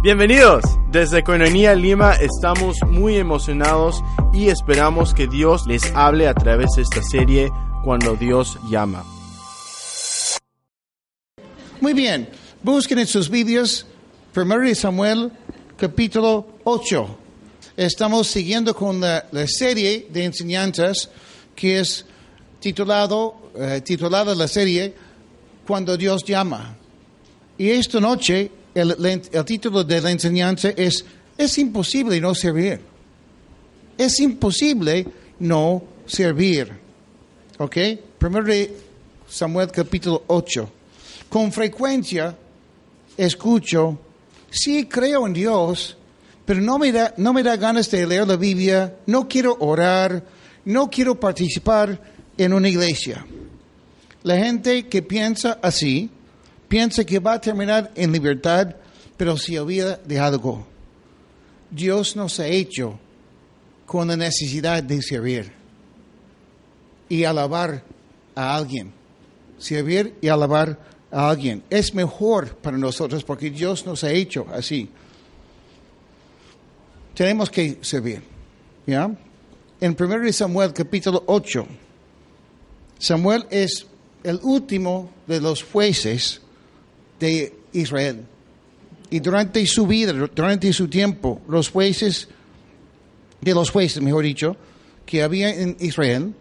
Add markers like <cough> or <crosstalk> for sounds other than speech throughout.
Bienvenidos. Desde Coinonía Lima estamos muy emocionados y esperamos que Dios les hable a través de esta serie cuando Dios llama. Muy bien, busquen en sus vídeos 1 Samuel capítulo 8. Estamos siguiendo con la, serie de enseñanzas que es titulado, eh, titulada la serie Cuando Dios llama. Y esta noche el, el título de la enseñanza es Es imposible no servir. Es imposible no servir. ¿Ok? Primero de Samuel capítulo 8. Con frecuencia escucho, sí creo en Dios, pero no me, da, no me da ganas de leer la Biblia, no quiero orar, no quiero participar en una iglesia. La gente que piensa así, piensa que va a terminar en libertad, pero se olvida de algo. Dios nos ha hecho con la necesidad de servir y alabar a alguien. Servir y alabar a alguien. Es mejor para nosotros porque Dios nos ha hecho así. Tenemos que servir. En 1 Samuel capítulo 8, Samuel es el último de los jueces de Israel. Y durante su vida, durante su tiempo, los jueces, de los jueces, mejor dicho, que había en Israel,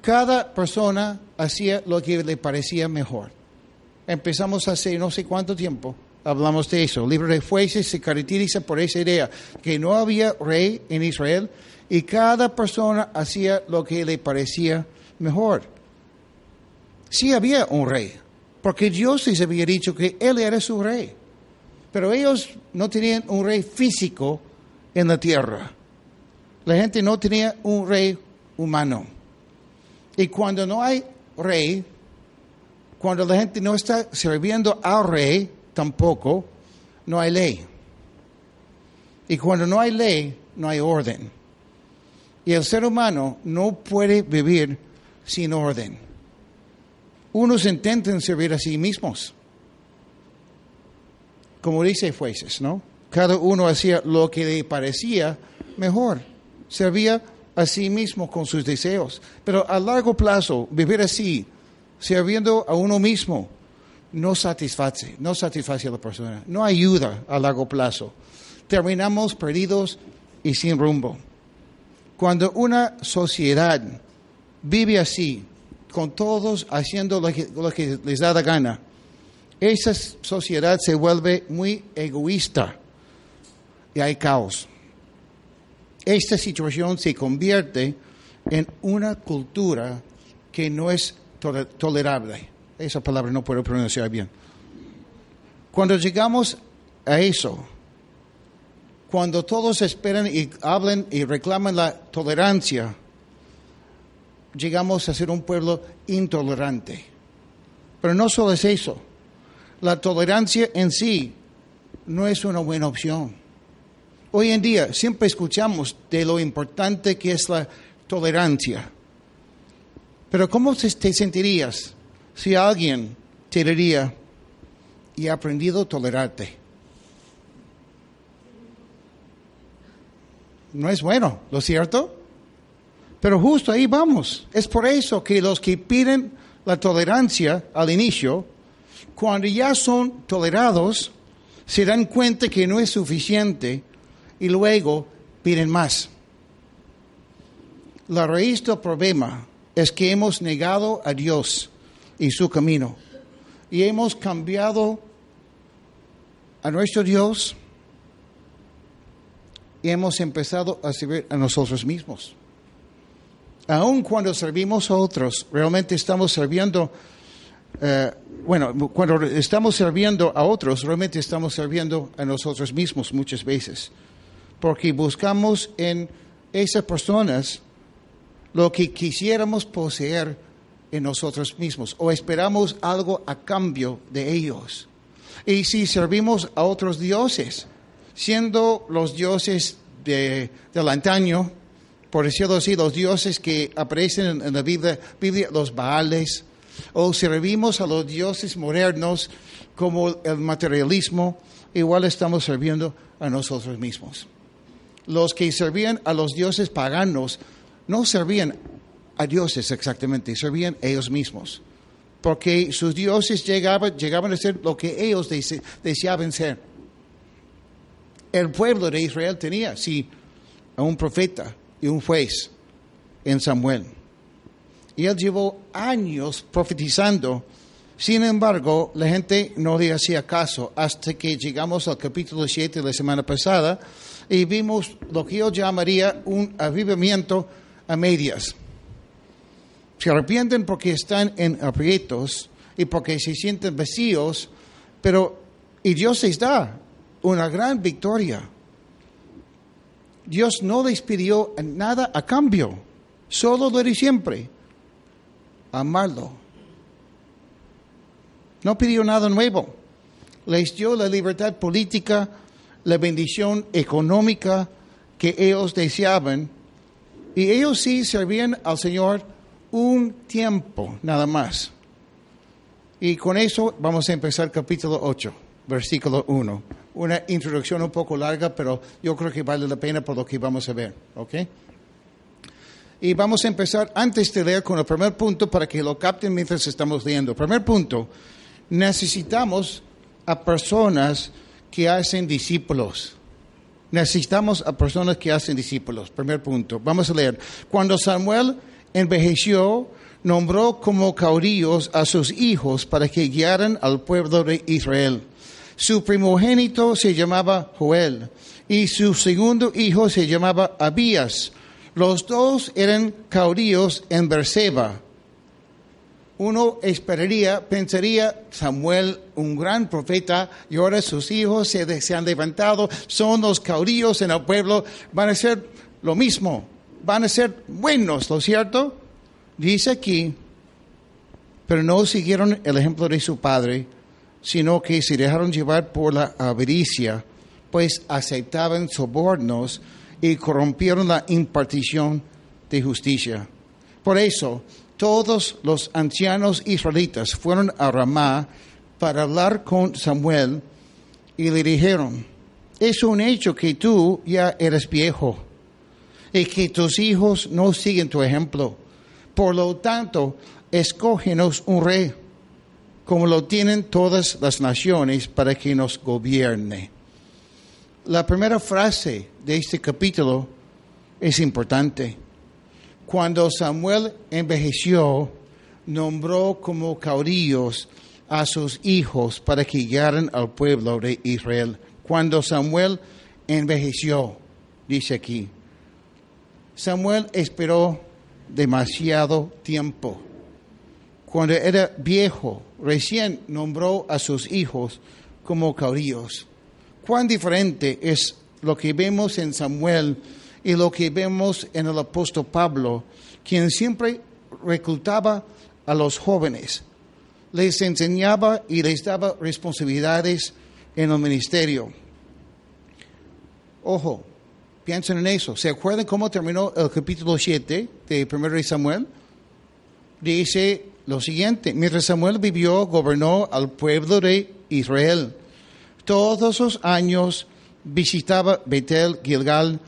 cada persona hacía lo que le parecía mejor. Empezamos hace no sé cuánto tiempo, hablamos de eso. El libro de jueces se caracteriza por esa idea, que no había rey en Israel y cada persona hacía lo que le parecía mejor. Sí había un rey, porque Dios les había dicho que Él era su rey. Pero ellos no tenían un rey físico en la tierra. La gente no tenía un rey humano. Y cuando no hay rey, cuando la gente no está sirviendo al rey, tampoco, no hay ley. Y cuando no hay ley, no hay orden. Y el ser humano no puede vivir sin orden. Unos intentan servir a sí mismos. Como dice Fueses, ¿no? Cada uno hacía lo que le parecía mejor. Servía a sí mismo con sus deseos. Pero a largo plazo, vivir así, sirviendo a uno mismo, no satisface, no satisface a la persona, no ayuda a largo plazo. Terminamos perdidos y sin rumbo. Cuando una sociedad vive así, con todos haciendo lo que, les da la gana, esa sociedad se vuelve muy egoísta y hay caos. Esta situación se convierte en una cultura que no es tolerable. Esa palabra no puedo pronunciar bien. Cuando llegamos a eso, cuando todos esperan y hablan y reclaman la tolerancia, llegamos a ser un pueblo intolerante. Pero no solo es eso, la tolerancia en sí no es una buena opción. Hoy en día siempre escuchamos de lo importante que es la tolerancia. Pero ¿cómo te sentirías si alguien te diría, y ha aprendido a tolerarte? No es bueno, ¿lo cierto? Pero justo ahí vamos. Es por eso que los que piden la tolerancia al inicio, cuando ya son tolerados, se dan cuenta que no es suficiente y luego piden más. La raíz del problema es que hemos negado a Dios y su camino y hemos cambiado a nuestro Dios y hemos empezado a servir a nosotros mismos. Aun cuando servimos a otros, realmente estamos sirviendo, eh, bueno, cuando estamos sirviendo a otros, realmente estamos sirviendo a nosotros mismos muchas veces porque buscamos en esas personas lo que quisiéramos poseer en nosotros mismos o esperamos algo a cambio de ellos. Y si servimos a otros dioses, siendo los dioses de, del antaño, por decirlo así, los dioses que aparecen en la Biblia, los Baales, o servimos a los dioses modernos como el materialismo, igual estamos sirviendo a nosotros mismos. Los que servían a los dioses paganos no servían a dioses exactamente, servían ellos mismos, porque sus dioses llegaban, llegaban a ser lo que ellos deseaban ser. El pueblo de Israel tenía, sí, a un profeta y un juez en Samuel. Y él llevó años profetizando. Sin embargo, la gente no le hacía caso hasta que llegamos al capítulo 7 de la semana pasada y vimos lo que yo llamaría un avivamiento a medias. Se arrepienten porque están en aprietos y porque se sienten vacíos, pero y Dios les da una gran victoria. Dios no les pidió nada a cambio, solo lo de siempre, amarlo. No pidió nada nuevo. Les dio la libertad política, la bendición económica que ellos deseaban. Y ellos sí servían al Señor un tiempo nada más. Y con eso vamos a empezar capítulo 8, versículo 1. Una introducción un poco larga, pero yo creo que vale la pena por lo que vamos a ver. ¿Ok? Y vamos a empezar antes de leer con el primer punto para que lo capten mientras estamos leyendo. Primer punto, necesitamos a personas que hacen discípulos. Necesitamos a personas que hacen discípulos. Primer punto. Vamos a leer. Cuando Samuel envejeció, nombró como caudillos a sus hijos para que guiaran al pueblo de Israel. Su primogénito se llamaba Joel y su segundo hijo se llamaba Abías. Los dos eran caudillos en Berseba uno esperaría, pensaría, Samuel, un gran profeta, y ahora sus hijos se, se, han levantado, son los caudillos en el pueblo, van a ser lo mismo, van a ser buenos, ¿no es cierto? Dice aquí, pero no siguieron el ejemplo de su padre, sino que se dejaron llevar por la avaricia, pues aceptaban sobornos y corrompieron la impartición de justicia. Por eso, todos los ancianos israelitas fueron a Ramá para hablar con Samuel y le dijeron, es un hecho que tú ya eres viejo y que tus hijos no siguen tu ejemplo. Por lo tanto, escógenos un rey, como lo tienen todas las naciones, para que nos gobierne. La primera frase de este capítulo es importante. Cuando Samuel envejeció, nombró como caudillos a sus hijos para que guiaran al pueblo de Israel. Cuando Samuel envejeció, dice aquí, Samuel esperó demasiado tiempo. Cuando era viejo, recién nombró a sus hijos como caudillos. Cuán diferente es lo que vemos en Samuel y lo que vemos en el apóstol Pablo, quien siempre reclutaba a los jóvenes, les enseñaba y les daba responsabilidades en el ministerio. Ojo, piensen en eso. ¿Se acuerdan cómo terminó el capítulo 7 de 1 Samuel? Dice lo siguiente, mientras Samuel vivió, gobernó al pueblo de Israel. Todos los años visitaba Betel, Gilgal,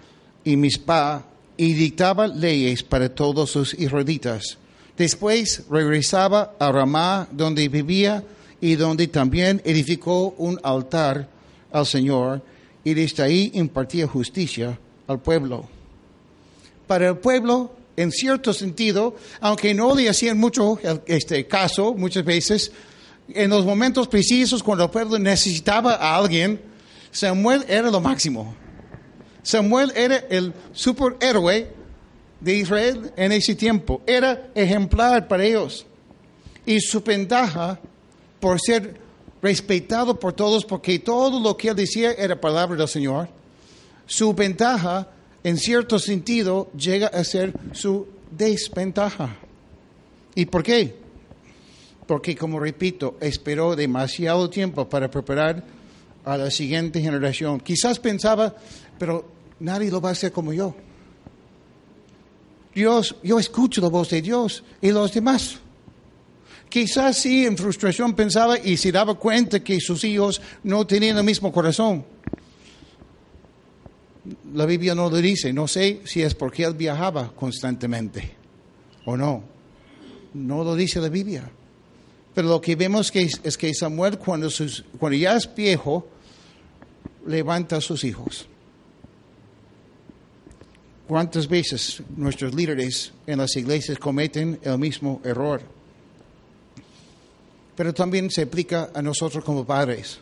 y Mispa y dictaba leyes para todos sus israelitas. Después regresaba a Ramá, donde vivía y donde también edificó un altar al Señor, y desde ahí impartía justicia al pueblo. Para el pueblo, en cierto sentido, aunque no le hacían mucho este caso muchas veces, en los momentos precisos cuando el pueblo necesitaba a alguien, Samuel era lo máximo. Samuel era el superhéroe de Israel en ese tiempo. Era ejemplar para ellos. Y su ventaja por ser respetado por todos, porque todo lo que él decía era palabra del Señor, su ventaja, en cierto sentido, llega a ser su desventaja. ¿Y por qué? Porque, como repito, esperó demasiado tiempo para preparar a la siguiente generación. Quizás pensaba, pero nadie lo va a hacer como yo. Dios, yo escucho la voz de Dios y los demás. Quizás sí, en frustración pensaba y se daba cuenta que sus hijos no tenían el mismo corazón. La Biblia no lo dice. No sé si es porque él viajaba constantemente o no. No lo dice la Biblia. Pero lo que vemos que es, que Samuel, cuando, sus- cuando ya es viejo, levanta a sus hijos. ¿Cuántas veces nuestros líderes en las iglesias cometen el mismo error? Pero también se aplica a nosotros como padres.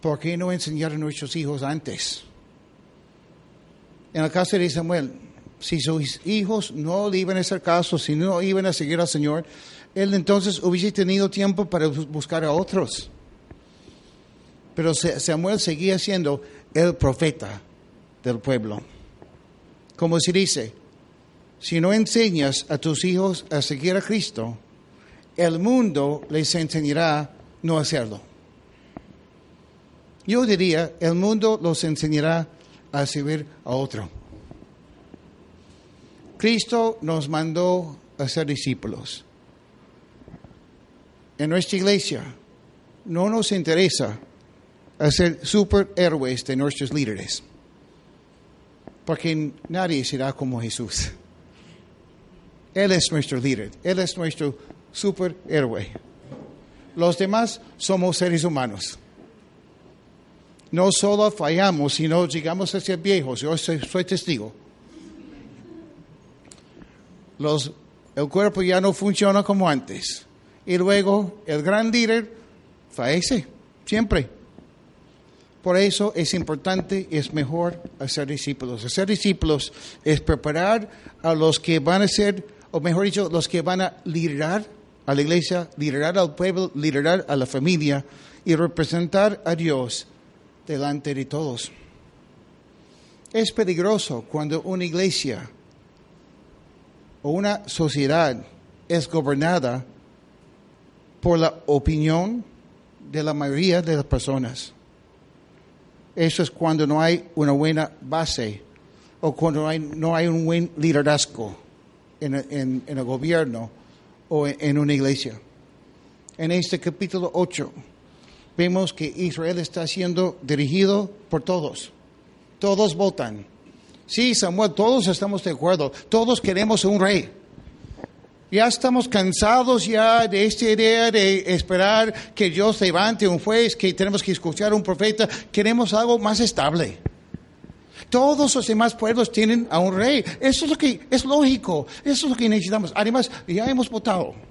¿Por qué no enseñar a nuestros hijos antes? En el caso de Samuel, si sus hijos no le iban a hacer caso, si no iban a seguir al Señor, él entonces hubiese tenido tiempo para bus- buscar a otros. Pero Sa- Samuel seguía siendo el profeta del pueblo. Como se dice, si no enseñas a tus hijos a seguir a Cristo, el mundo les enseñará no hacerlo. Yo diría, el mundo los enseñará a servir a otro. Cristo nos mandó a ser discípulos. En nuestra iglesia no nos interesa hacer superhéroes de nuestros líderes, porque nadie será como Jesús. Él es nuestro líder, Él es nuestro superhéroe. Los demás somos seres humanos. No solo fallamos, sino llegamos a ser viejos. Yo soy, testigo. Los, el cuerpo ya no funciona como antes. Y luego el gran líder fallece, siempre. Por eso es importante es mejor hacer discípulos. Hacer discípulos es preparar a los que van a ser, o mejor dicho, los que van a liderar a la iglesia, liderar al pueblo, liderar a la familia y representar a Dios delante de todos. Es peligroso cuando una iglesia o una sociedad es gobernada por la opinión de la mayoría de las personas. Eso es cuando no hay una buena base o cuando no hay, no hay un buen liderazgo en, el gobierno o en, en una iglesia. En este capítulo 8 vemos que Israel está siendo dirigido por todos. Todos votan. Sí, Samuel, todos estamos de acuerdo. Todos queremos un rey. Ya estamos cansados ya de esta idea de esperar que Dios levante un juez, que tenemos que escuchar a un profeta. Queremos algo más estable. Todos los demás pueblos tienen a un rey. Eso es lo que es lógico. Eso es lo que necesitamos. Además, ya hemos votado.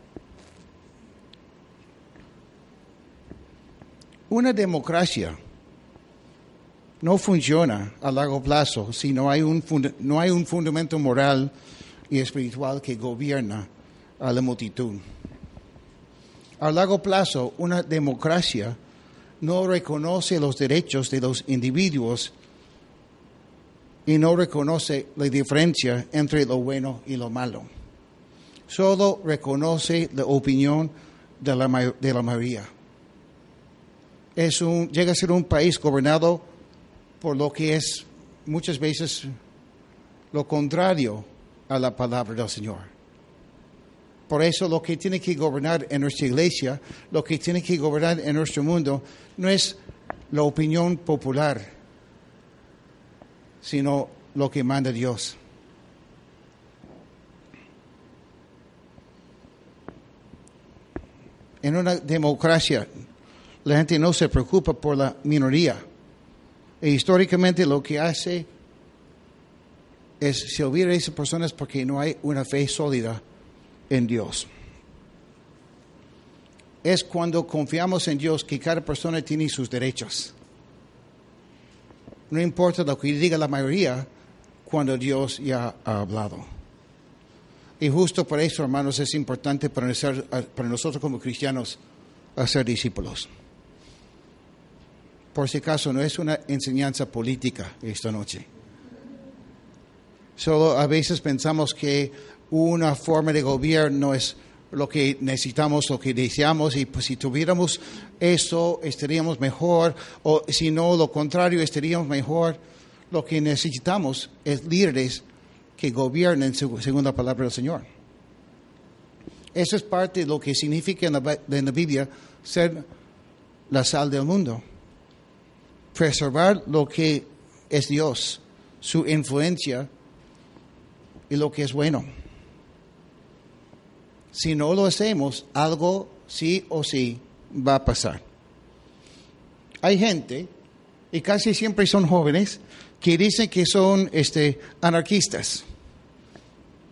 Una democracia no funciona a largo plazo si no hay un, no hay un fundamento moral y espiritual que gobierna a la multitud. A largo plazo, una democracia no reconoce los derechos de los individuos y no reconoce la diferencia entre lo bueno y lo malo. Solo reconoce la opinión de la mayoría. Es un, llega a ser un país gobernado por lo que es muchas veces lo contrario a la palabra del Señor. Por eso lo que tiene que gobernar en nuestra iglesia, lo que tiene que gobernar en nuestro mundo, no es la opinión popular, sino lo que manda Dios. En una democracia, la gente no se preocupa por la minoría. E históricamente lo que hace es servir a esas personas porque no hay una fe sólida en Dios. Es cuando confiamos en Dios que cada persona tiene sus derechos. No importa lo que diga la mayoría cuando Dios ya ha hablado. Y justo por eso, hermanos, es importante para nosotros como cristianos hacer discípulos. Por si acaso, no es una enseñanza política esta noche. Solo a veces pensamos que una forma de gobierno es lo que necesitamos, lo que deseamos, y pues si tuviéramos eso estaríamos mejor, o si no, lo contrario, estaríamos mejor. Lo que necesitamos es líderes que gobiernen seg- según la palabra del Señor. Eso es parte de lo que significa en la Biblia ser la sal del mundo. Preservar lo que es Dios, su influencia y lo que es bueno. Si no lo hacemos, algo sí o sí va a pasar. Hay gente, y casi siempre son jóvenes, que dicen que son este, anarquistas.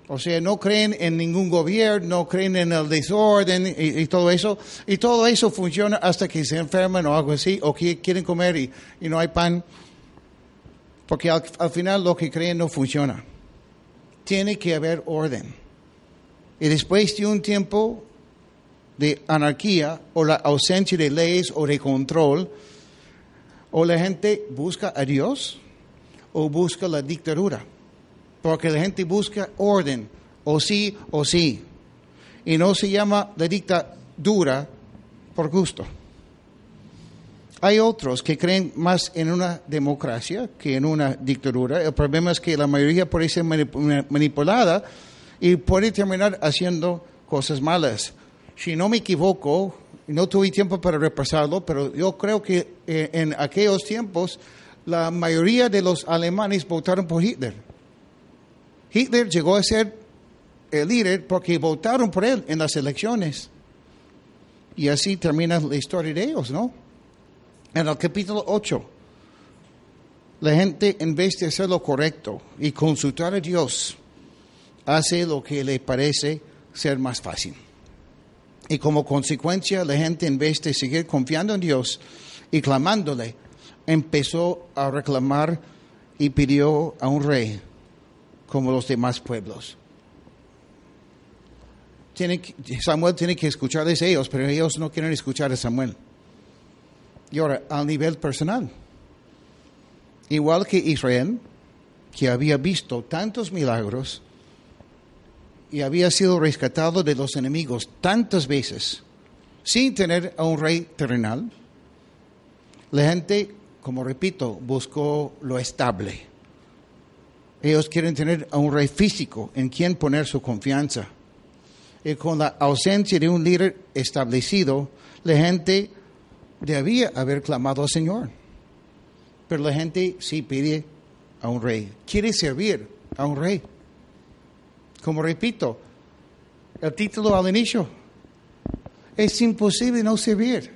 O sea, no creen en ningún gobierno, no creen en el desorden y, todo eso. Y todo eso funciona hasta que se enferman o algo así, o quieren comer y, y no hay pan. Porque al, al final lo que creen no funciona. Tiene que haber orden. Y después de un tiempo de anarquía o la ausencia de leyes o de control, o la gente busca a Dios o busca la dictadura. Porque la gente busca orden, o sí o sí. Y no se llama la dictadura por gusto. Hay otros que creen más en una democracia que en una dictadura. El problema es que la mayoría puede ser manip- manipulada y puede terminar haciendo cosas malas. Si no me equivoco, no tuve tiempo para repasarlo, pero yo creo que eh, en aquellos tiempos la mayoría de los alemanes votaron por Hitler. Hitler llegó a ser el líder porque votaron por él en las elecciones. Y así termina la historia de ellos, ¿no? En el capítulo 8, la gente en vez de hacer lo correcto y consultar a Dios, hace lo que le parece ser más fácil. Y como consecuencia, la gente en vez de seguir confiando en Dios y clamándole, empezó a reclamar y pidió a un rey como los demás pueblos. Samuel tiene que escucharles ellos, pero ellos no quieren escuchar a Samuel. Y ahora, al nivel personal, igual que Israel, que había visto tantos milagros y había sido rescatado de los enemigos tantas veces, sin tener a un rey terrenal, la gente, como repito, buscó lo estable. Ellos quieren tener a un rey físico en quien poner su confianza. Y con la ausencia de un líder establecido, la gente debía haber clamado al Señor. Pero la gente sí pide a un rey, quiere servir a un rey. Como repito, el título al inicio, es imposible no servir.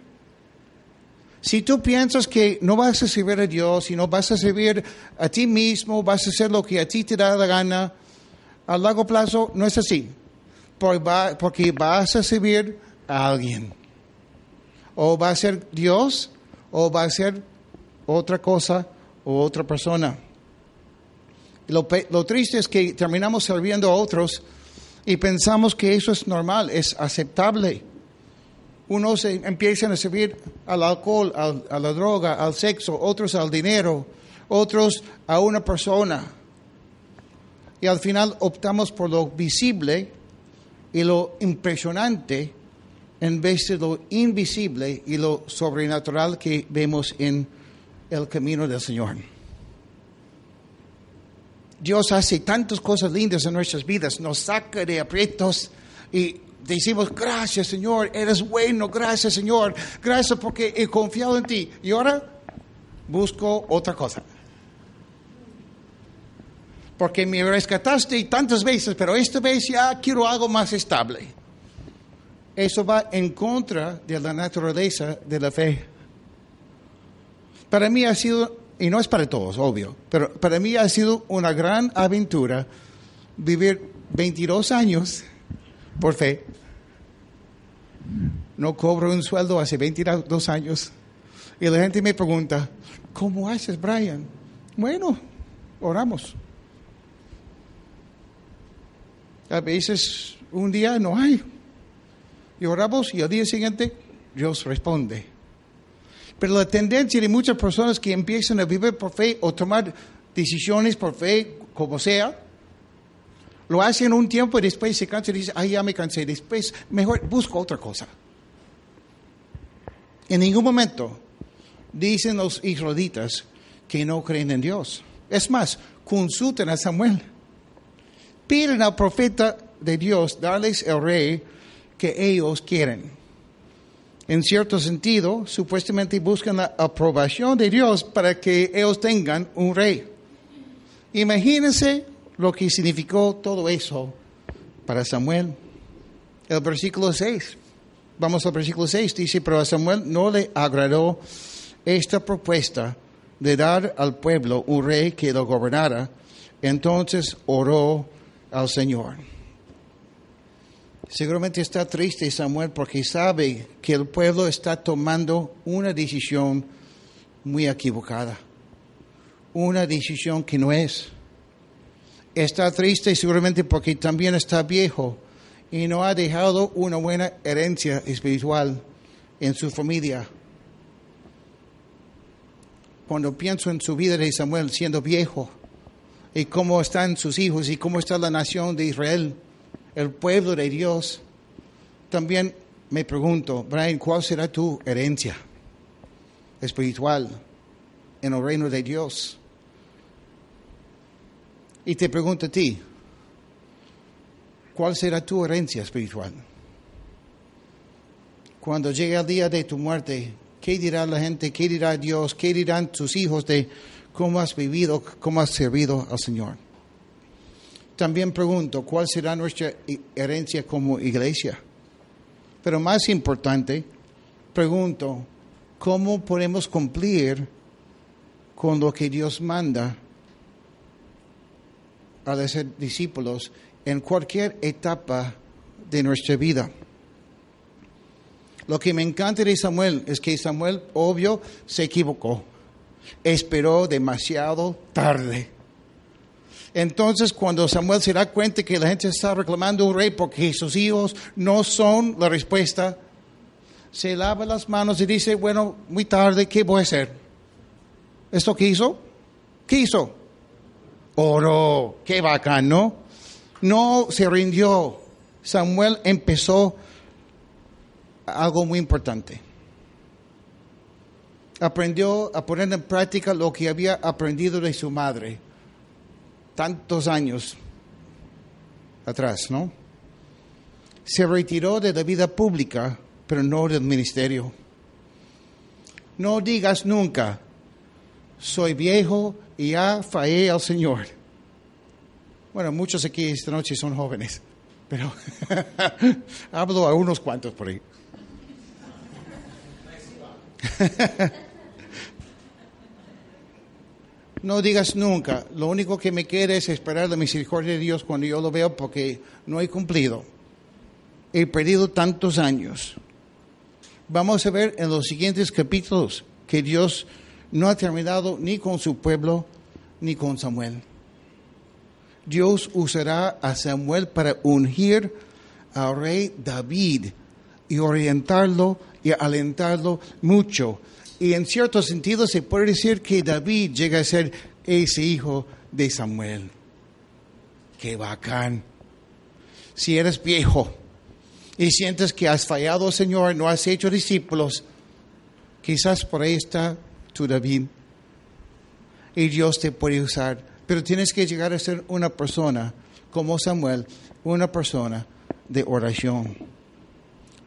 Si tú piensas que no vas a servir a Dios y no vas a servir a ti mismo, vas a hacer lo que a ti te da la gana, a largo plazo no es así. Porque vas a servir a alguien. O va a ser Dios o va a ser otra cosa o otra persona. Lo, lo triste es que terminamos sirviendo a otros y pensamos que eso es normal, es aceptable. Unos empiezan a servir al alcohol, al- a la droga, al sexo, otros al dinero, otros a una persona. Y al final optamos por lo visible y lo impresionante en vez de lo invisible y lo sobrenatural que vemos en el camino del Señor. Dios hace tantas cosas lindas en nuestras vidas, nos saca de aprietos y decimos, gracias Señor, eres bueno, gracias Señor, gracias porque he confiado en ti. Y ahora busco otra cosa. Porque me rescataste tantas veces, pero esta vez ya quiero algo más estable. Eso va en contra de la naturaleza de la fe. Para mí ha sido, y no es para todos, obvio, pero para mí ha sido una gran aventura vivir 22 años por fe. No cobro un sueldo hace 22 años. Y la gente me pregunta, ¿cómo haces, Brian? Bueno, oramos. A veces un día no hay. Y oramos y al día siguiente Dios responde. Pero la tendencia de muchas personas que empiezan a vivir por fe o tomar decisiones por fe, como sea, lo hacen un tiempo y después se cansan y dicen, ay, ya me cansé, después mejor busco otra cosa. En ningún momento dicen los israelitas que no creen en Dios. Es más, consulten a Samuel. Piden al profeta de Dios darles el rey que ellos quieren. En cierto sentido, supuestamente buscan la aprobación de Dios para que ellos tengan un rey. Imagínense lo que significó todo eso para Samuel. El versículo 6. Vamos al versículo 6. Dice, pero a Samuel no le agradó esta propuesta de dar al pueblo un rey que lo gobernara. Entonces oró al Señor. Seguramente está triste Samuel porque sabe que el pueblo está tomando una decisión muy equivocada, una decisión que no es. Está triste seguramente porque también está viejo y no ha dejado una buena herencia espiritual en su familia. Cuando pienso en su vida de Samuel siendo viejo y cómo están sus hijos y cómo está la nación de Israel, el pueblo de Dios, también me pregunto, Brian, ¿cuál será tu herencia espiritual en el reino de Dios? Y te pregunto a ti, ¿cuál será tu herencia espiritual? Cuando llegue el día de tu muerte, ¿qué dirá la gente? ¿Qué dirá Dios? ¿Qué dirán tus hijos de cómo has vivido, cómo has servido al Señor? También pregunto, ¿cuál será nuestra herencia como iglesia? Pero más importante, pregunto, ¿cómo podemos cumplir con lo que Dios manda al ser discípulos en cualquier etapa de nuestra vida? Lo que me encanta de Samuel es que Samuel, obvio, se equivocó. Esperó demasiado tarde. Entonces, cuando Samuel se da cuenta que la gente está reclamando un rey porque sus hijos no son la respuesta, se lava las manos y dice, bueno, muy tarde, ¿qué voy a hacer? ¿Esto qué hizo? ¿Qué hizo? Oró. Qué bacán, ¿no? No se rindió. Samuel empezó algo muy importante. Aprendió a poner en práctica lo que había aprendido de su madre tantos años atrás, ¿no? Se retiró de la vida pública, pero no del ministerio. No digas nunca, soy viejo y ya fallé al Señor. Bueno, muchos aquí esta noche son jóvenes, pero <laughs> hablo a unos cuantos por ahí. <laughs> No digas nunca, lo único que me queda es esperar la misericordia de Dios cuando yo lo veo porque no he cumplido. He perdido tantos años. Vamos a ver en los siguientes capítulos que Dios no ha terminado ni con su pueblo ni con Samuel. Dios usará a Samuel para ungir al rey David y orientarlo y alentarlo mucho y en cierto sentido se puede decir que David llega a ser ese hijo de Samuel. Qué bacán. Si eres viejo y sientes que has fallado, Señor, no has hecho discípulos, quizás por ahí está tu David. Y Dios te puede usar. Pero tienes que llegar a ser una persona como Samuel, una persona de oración.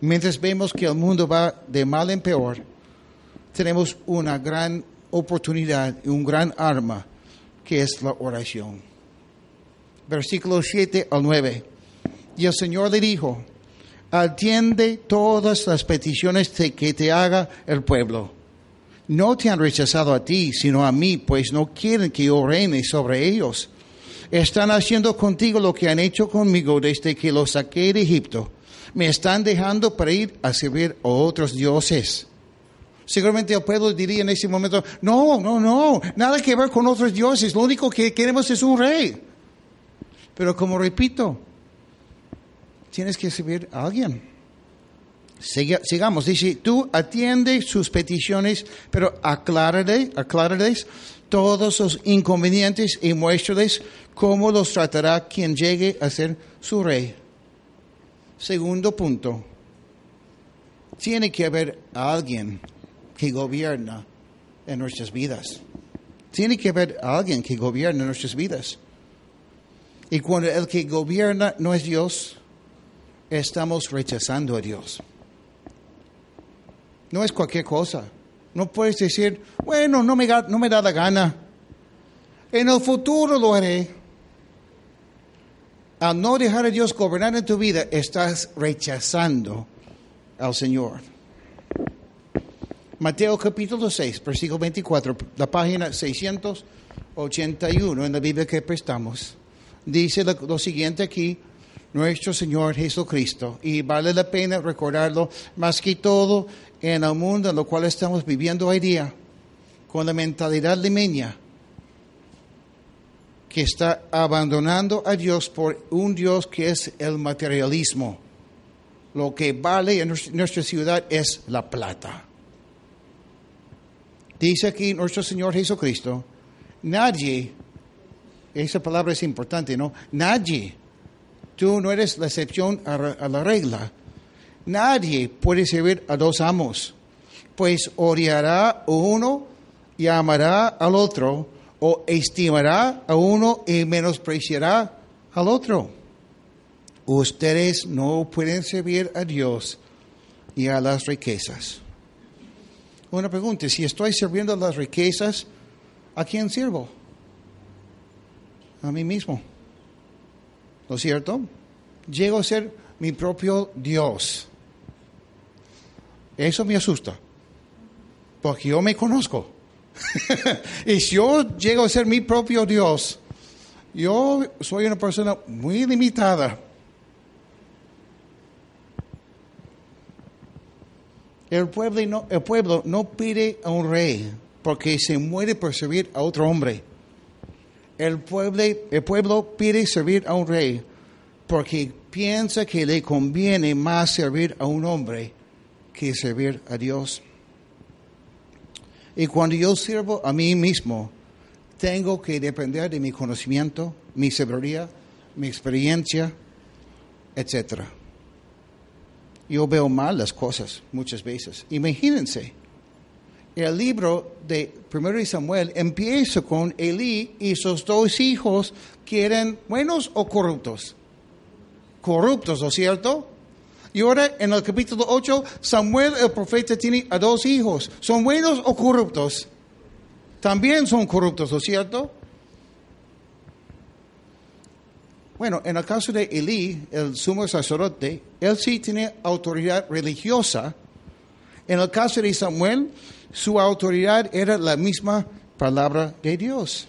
Mientras vemos que el mundo va de mal en peor, tenemos una gran oportunidad y un gran arma que es la oración. Versículo 7 al 9. Y el Señor le dijo, atiende todas las peticiones que te haga el pueblo. No te han rechazado a ti, sino a mí, pues no quieren que yo reine sobre ellos. Están haciendo contigo lo que han hecho conmigo desde que los saqué de Egipto. Me están dejando para ir a servir a otros dioses. Seguramente pueblo diría en ese momento, no, no, no, nada que ver con otros dioses, lo único que queremos es un rey. Pero como repito, tienes que servir a alguien. Sigamos, dice, tú atiende sus peticiones, pero aclárale, aclárales todos los inconvenientes y muéstrales cómo los tratará quien llegue a ser su rey. Segundo punto, tiene que haber alguien que gobierna en nuestras vidas. Tiene que haber alguien que gobierna en nuestras vidas. Y cuando el que gobierna no es Dios, estamos rechazando a Dios. No es cualquier cosa. No puedes decir, bueno, no me, no me da la gana. En el futuro lo haré. Al no dejar a Dios gobernar en tu vida, estás rechazando al Señor. Mateo capítulo 6, versículo 24, la página 681 en la Biblia que prestamos. Dice lo siguiente aquí, nuestro Señor Jesucristo, y vale la pena recordarlo más que todo en el mundo en el cual estamos viviendo hoy día, con la mentalidad limeña, que está abandonando a Dios por un Dios que es el materialismo. Lo que vale en nuestra- ciudad es la plata. Dice aquí nuestro Señor Jesucristo, nadie, esa palabra es importante, ¿no? Nadie, tú no eres la excepción a, la regla. Nadie puede servir a dos amos, pues odiará uno y amará al otro, o estimará a uno y menospreciará al otro. Ustedes no pueden servir a Dios y a las riquezas. Una pregunta, si estoy sirviendo a las riquezas, ¿a quién sirvo? A mí mismo. ¿No es cierto? Llego a ser mi propio Dios. Eso me asusta, porque yo me conozco. <laughs> y si yo llego a ser mi propio Dios, yo soy una persona muy limitada. El pueblo, no, el pueblo no pide a un rey porque se muere por servir a otro hombre. El pueblo, pide servir a un rey porque piensa que le conviene más servir a un hombre que servir a Dios. Y cuando yo sirvo a mí mismo, tengo que depender de mi conocimiento, mi sabiduría, mi experiencia, etcétera yo veo mal las cosas muchas veces. Imagínense, el libro de 1 Samuel empieza con Elí y sus dos hijos que eran buenos o corruptos. Corruptos, ¿no es cierto? Y ahora en el capítulo 8, Samuel el profeta tiene a dos hijos. ¿Son buenos o corruptos? También son corruptos, ¿no es cierto? Bueno, en el caso de Elí, el sumo sacerdote, él sí tiene autoridad religiosa. En el caso de Samuel, su autoridad era la misma palabra de Dios.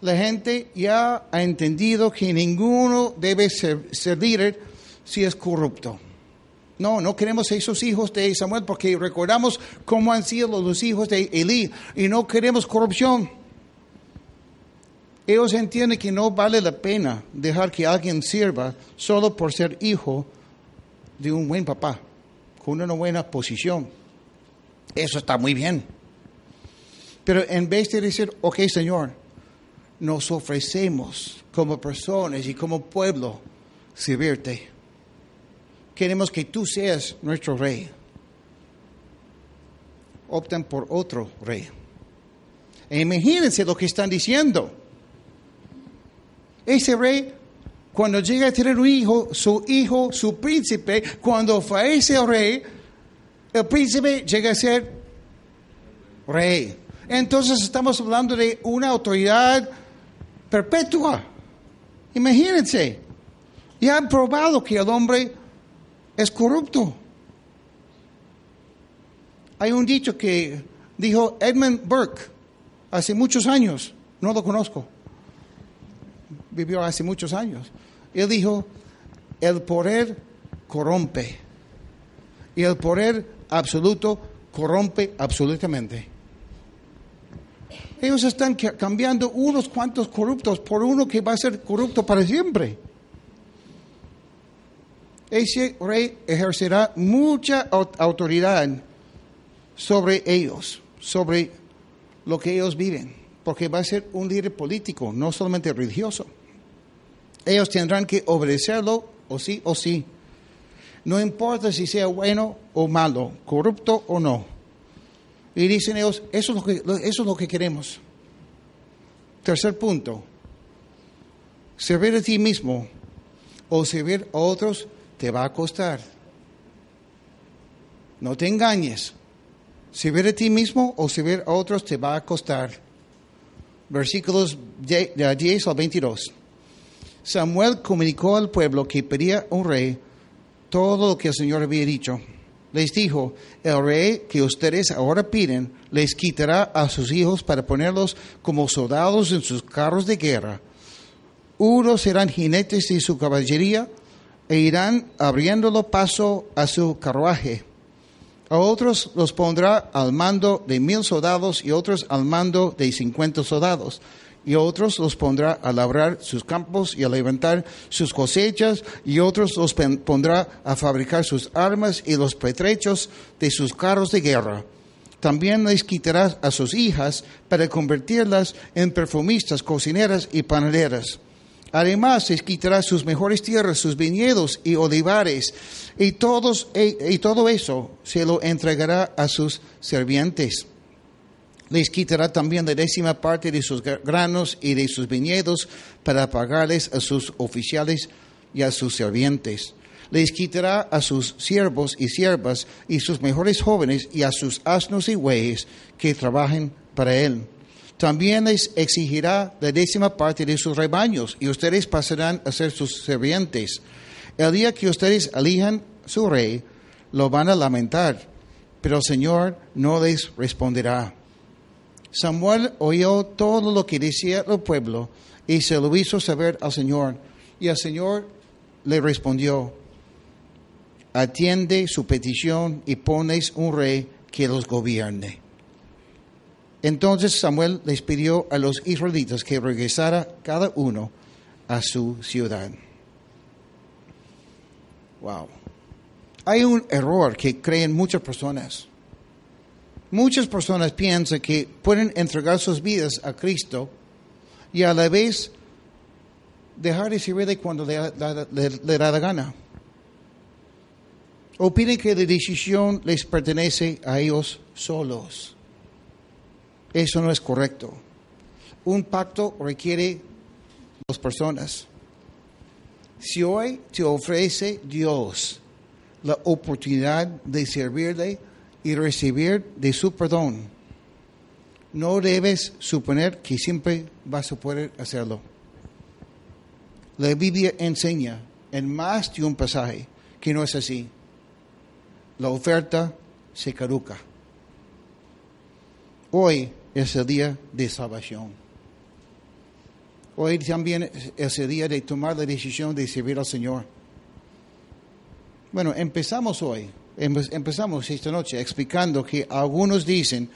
La gente ya ha entendido que ninguno debe ser, líder si es corrupto. No, no queremos esos hijos de Samuel porque recordamos cómo han sido los hijos de Elí y no queremos corrupción. Ellos entienden que no vale la pena dejar que alguien sirva solo por ser hijo de un buen papá, una buena posición. Eso está muy bien. Pero en vez de decir, ok Señor, nos ofrecemos como personas y como pueblo servirte. Queremos que tú seas nuestro rey. Optan por otro rey. E imagínense lo que están diciendo. Ese rey, cuando llega a tener un hijo, su hijo, su príncipe, cuando fallece el rey, el príncipe llega a ser rey. Entonces estamos hablando de una autoridad perpetua. Imagínense, ya han probado que el hombre es corrupto. Hay un dicho que dijo Edmund Burke hace muchos años, no lo conozco, vivió hace muchos años. Él dijo, el poder corrompe y el poder absoluto corrompe absolutamente. Ellos están ca- cambiando unos cuantos corruptos por uno que va a ser corrupto para siempre. Ese rey ejercerá mucha au- autoridad sobre ellos, sobre lo que ellos viven, porque va a ser un líder político, no solamente religioso. Ellos tendrán que obedecerlo o sí o sí. No importa si sea bueno o malo, corrupto o no. Y dicen ellos, eso es lo que, eso es lo que queremos. Tercer punto, servir a ti mismo o servir a otros te va a costar. No te engañes. Servir a ti mismo o servir a otros te va a costar. Versículos de 10 al 22. Samuel comunicó al pueblo que pedía un rey todo lo que el Señor había dicho. Les dijo, el rey que ustedes ahora piden les quitará a sus hijos para ponerlos como soldados en sus carros de guerra. Unos serán jinetes de su caballería e irán abriéndolo paso a su carruaje. A otros los pondrá al mando de mil soldados y otros al mando de cincuenta soldados. Y otros los pondrá a labrar sus campos y a levantar sus cosechas, y otros los pondrá a fabricar sus armas y los petrechos de sus carros de guerra. También les quitará a sus hijas para convertirlas en perfumistas, cocineras y panaderas Además, les quitará sus mejores tierras, sus viñedos y olivares, y, todos, y, todo eso se lo entregará a sus servientes. Les quitará también la décima parte de sus granos y de sus viñedos para pagarles a sus oficiales y a sus servientes. Les quitará a sus siervos y siervas y sus mejores jóvenes y a sus asnos y bueyes que trabajen para él también les exigirá la décima parte de sus rebaños y ustedes pasarán a ser sus servientes. El día que ustedes elijan su rey, lo van a lamentar, pero el Señor no les responderá. Samuel oyó todo lo que decía el pueblo y se lo hizo saber al Señor. Y el Señor le respondió, atiende su petición y pones un rey que los gobierne. Entonces Samuel les pidió a los israelitas que regresara cada uno a su ciudad. Wow. Hay un error que creen muchas personas. Muchas personas piensan que pueden entregar sus vidas a Cristo y a la vez dejar de servirle cuando le, da la gana. O que la decisión les pertenece a ellos solos. Eso no es correcto. Un pacto requiere dos personas. Si hoy te ofrece Dios la oportunidad de servirle y recibir de su perdón, no debes suponer que siempre vas a poder hacerlo. La Biblia enseña en más de un pasaje que no es así. La oferta se caduca. Hoy es el día de salvación. Hoy también es el día de tomar la decisión de servir al Señor. Bueno, empezamos hoy, empezamos esta noche explicando que algunos dicen,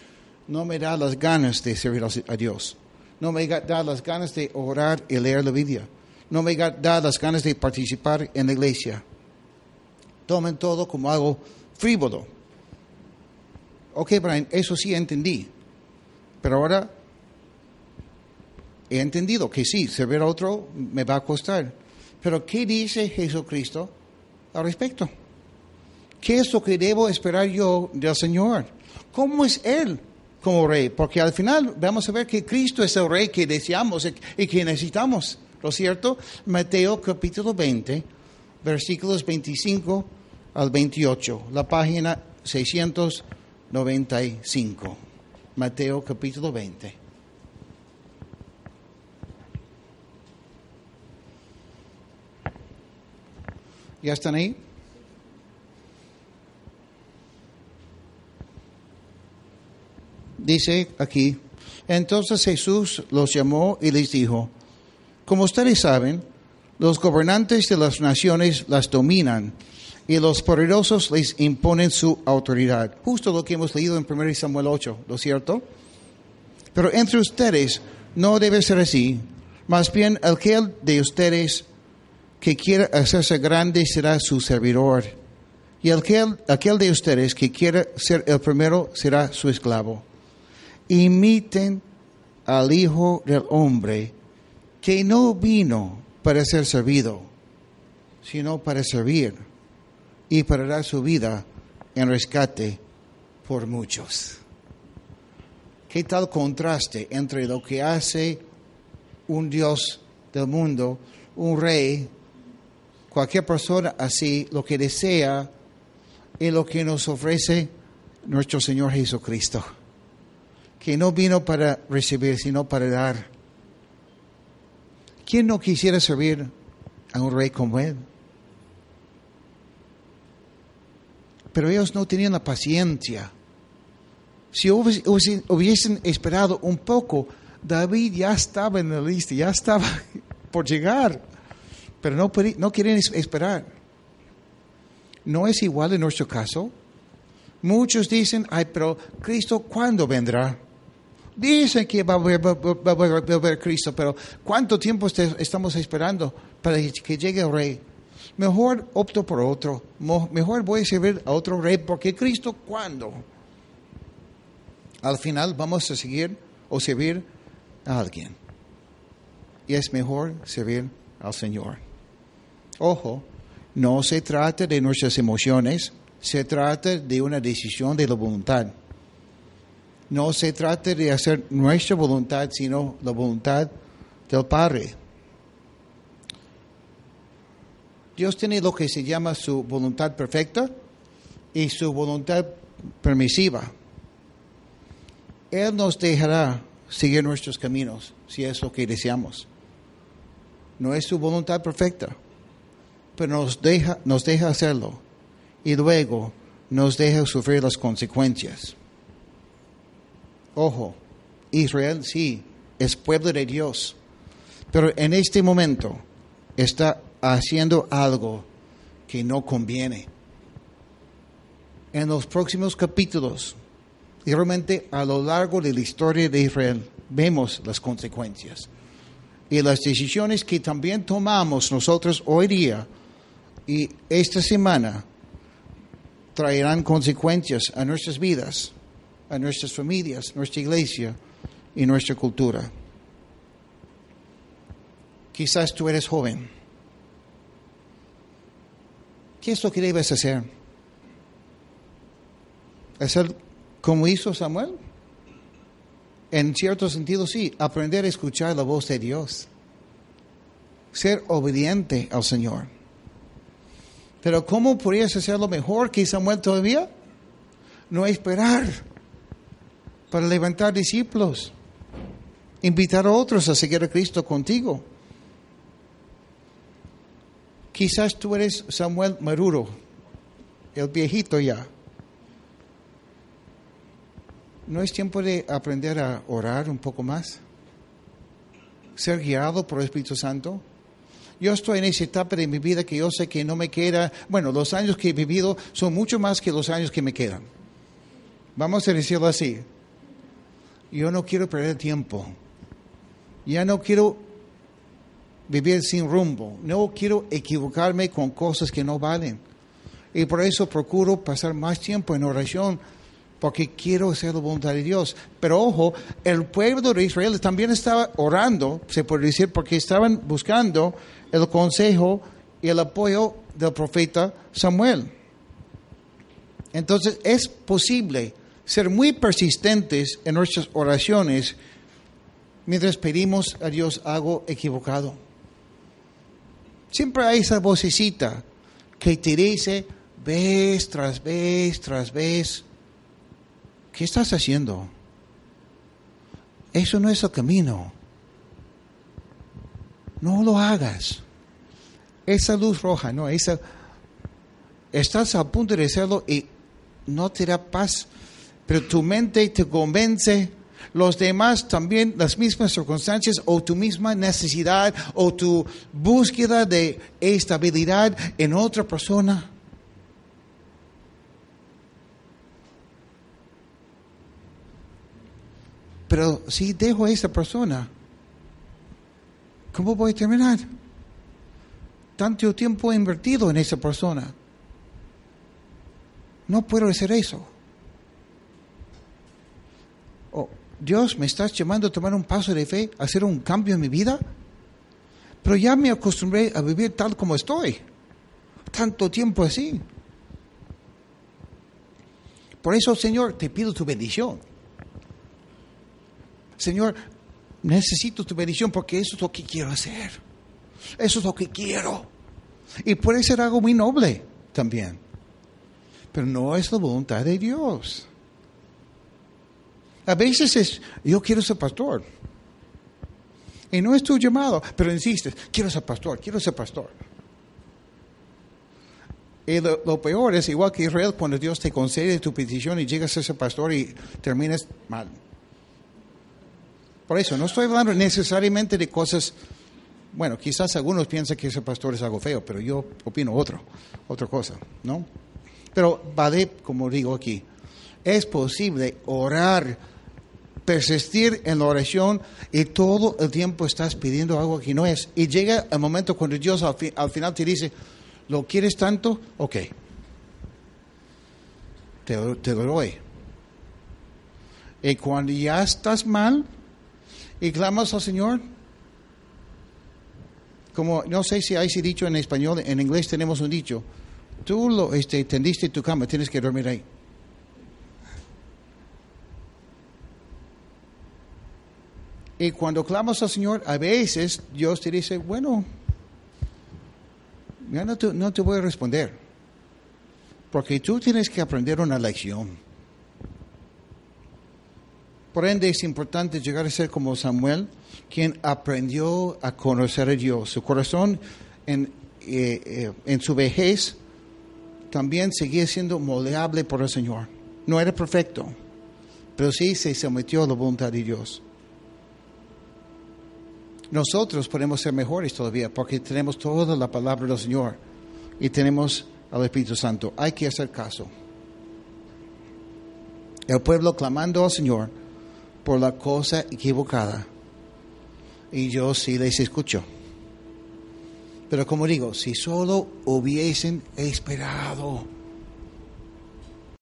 no me da las ganas de servir a Dios, no me da las ganas de orar y leer la Biblia, no me da las ganas de participar en la iglesia. Tomen todo como algo frívolo. Ok, Brian, eso sí entendí. Pero ahora he entendido que sí, servir a otro me va a costar. Pero ¿qué dice Jesucristo al respecto? ¿Qué es lo que debo esperar yo del Señor? ¿Cómo es Él como rey? Porque al final vamos a ver que Cristo es el rey que deseamos y que necesitamos. ¿Lo cierto? Mateo capítulo 20, versículos 25 al 28, la página 695. Mateo capítulo 20. ¿Ya están ahí? Dice aquí, entonces Jesús los llamó y les dijo, como ustedes saben, los gobernantes de las naciones las dominan y los poderosos les imponen su autoridad. Justo lo que hemos leído en 1 Samuel 8, ¿lo cierto? Pero entre ustedes no debe ser así. Más bien, aquel de ustedes que quiera hacerse grande será su servidor. Y aquel, aquel de ustedes que quiera ser el primero será su esclavo. Imiten al Hijo del Hombre, que no vino para ser servido, sino para servir y para dar su vida en rescate por muchos. ¿Qué tal contraste entre lo que hace un Dios del mundo, un rey cualquier persona así lo que desea es lo que nos ofrece nuestro Señor Jesucristo, que no vino para recibir, sino para dar. ¿Quién no quisiera servir a un rey como él? Pero ellos no tenían la paciencia. Si hubiesen esperado un poco, David ya estaba en la lista, ya estaba <laughs> por llegar, pero no, no quieren esperar. ¿No es igual en nuestro caso? Muchos dicen, ay, pero Cristo, ¿cuándo vendrá? Dicen que va a volver, Cristo, pero ¿cuánto tiempo estamos esperando para que llegue el rey? Mejor opto por otro, mejor voy a servir a otro rey, porque Cristo, ¿cuándo? Al final vamos a seguir o servir a alguien. Y es mejor servir al Señor. Ojo, no se trata de nuestras emociones, se trata de una decisión de la voluntad. No se trata de hacer nuestra voluntad, sino la voluntad del Padre. Dios tiene lo que se llama su voluntad perfecta y su voluntad permisiva. Él nos dejará seguir nuestros caminos si es lo que deseamos. No es su voluntad perfecta, pero nos deja, nos deja hacerlo y luego nos deja sufrir las consecuencias. Ojo, Israel sí es pueblo de Dios, pero en este momento está haciendo algo que no conviene. En los próximos capítulos, y realmente a lo largo de la historia de Israel, vemos las consecuencias. Y las decisiones que también tomamos nosotros hoy día y esta semana traerán consecuencias a nuestras vidas, a nuestras familias, nuestra iglesia y nuestra cultura. Quizás tú eres joven. ¿Qué es lo que debes hacer? ¿Hacer como hizo Samuel? En cierto sentido, sí, aprender a escuchar la voz de Dios. Ser obediente al Señor. Pero ¿cómo podrías hacerlo mejor que Samuel todavía? No esperar para levantar discípulos, invitar a otros a seguir a Cristo contigo. Quizás tú eres Samuel Maruro, el viejito ya. ¿No es tiempo de aprender a orar un poco más? Ser guiado por el Espíritu Santo. Yo estoy en esa etapa de mi vida que yo sé que no me queda, bueno, los años que he vivido son mucho más que los años que me quedan. Vamos a decirlo así. Yo no quiero perder tiempo. Ya no quiero vivir sin rumbo. No quiero equivocarme con cosas que no valen. Y por eso procuro pasar más tiempo en oración porque quiero hacer la voluntad de Dios. Pero ojo, el pueblo de Israel también estaba orando, se puede decir, porque estaban buscando el consejo y el apoyo del profeta Samuel. Entonces es posible ser muy persistentes en nuestras oraciones mientras pedimos a Dios algo equivocado. Siempre hay esa vocecita que te dice vez tras vez tras vez, ¿qué estás haciendo? Eso no es el camino. No lo hagas. Esa luz roja, no, esa... Estás a punto de hacerlo y no te da paz, pero tu mente te convence, los demás también, las mismas circunstancias o tu misma necesidad o tu búsqueda de estabilidad en otra persona. Pero si dejo a esa persona, ¿cómo voy a terminar? Tanto tiempo invertido en esa persona. No puedo hacer eso. Dios, ¿me estás llamando a tomar un paso de fe, a hacer un cambio en mi vida? Pero ya me acostumbré a vivir tal como estoy. Tanto tiempo así. Por eso, Señor, te pido tu bendición. Señor, necesito tu bendición porque eso es lo que quiero hacer. Eso es lo que quiero. Y puede ser algo muy noble también. Pero no es la voluntad de Dios. A veces es, yo quiero ser pastor. Y no es tu llamado, pero insistes, quiero ser pastor, quiero ser pastor. Y lo, peor es igual que Israel cuando Dios te concede tu petición y llegas a ser pastor y terminas mal. Por eso, no estoy hablando necesariamente de cosas, bueno, quizás algunos piensan que ese pastor es algo feo, pero yo opino otro, otra cosa, ¿no? Pero vale, como digo aquí, es posible orar, persistir en la oración y todo el tiempo estás pidiendo algo que no es. Y llega el momento cuando Dios al, al final te dice, ¿lo quieres tanto? Ok, te, te lo doy. Y cuando ya estás mal, y clamas al Señor. Como no sé si hay ese dicho en español, en inglés tenemos un dicho. Tú lo este, tendiste tu cama, tienes que dormir ahí. Y cuando clamas al Señor, a veces Dios te dice, bueno, ya no te, no te voy a responder, porque tú tienes que aprender una lección. Por ende es importante llegar a ser como Samuel, quien aprendió a conocer a Dios. Su corazón en, eh, eh, en su vejez también seguía siendo moldeable por el Señor. No era perfecto, pero sí se sometió a la voluntad de Dios. Nosotros podemos ser mejores todavía porque tenemos toda la palabra del Señor y tenemos al Espíritu Santo. Hay que hacer caso. El pueblo clamando al Señor por la cosa equivocada. Y yo sí les escucho. Pero como digo, si solo hubiesen esperado,